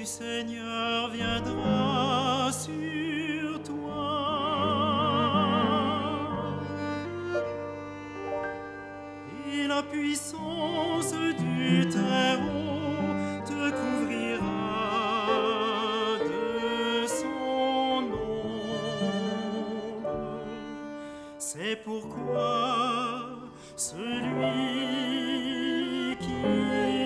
du Seigneur viendra sur toi. Et la puissance du Très-Haut te couvrira de son ombre. C'est pourquoi celui qui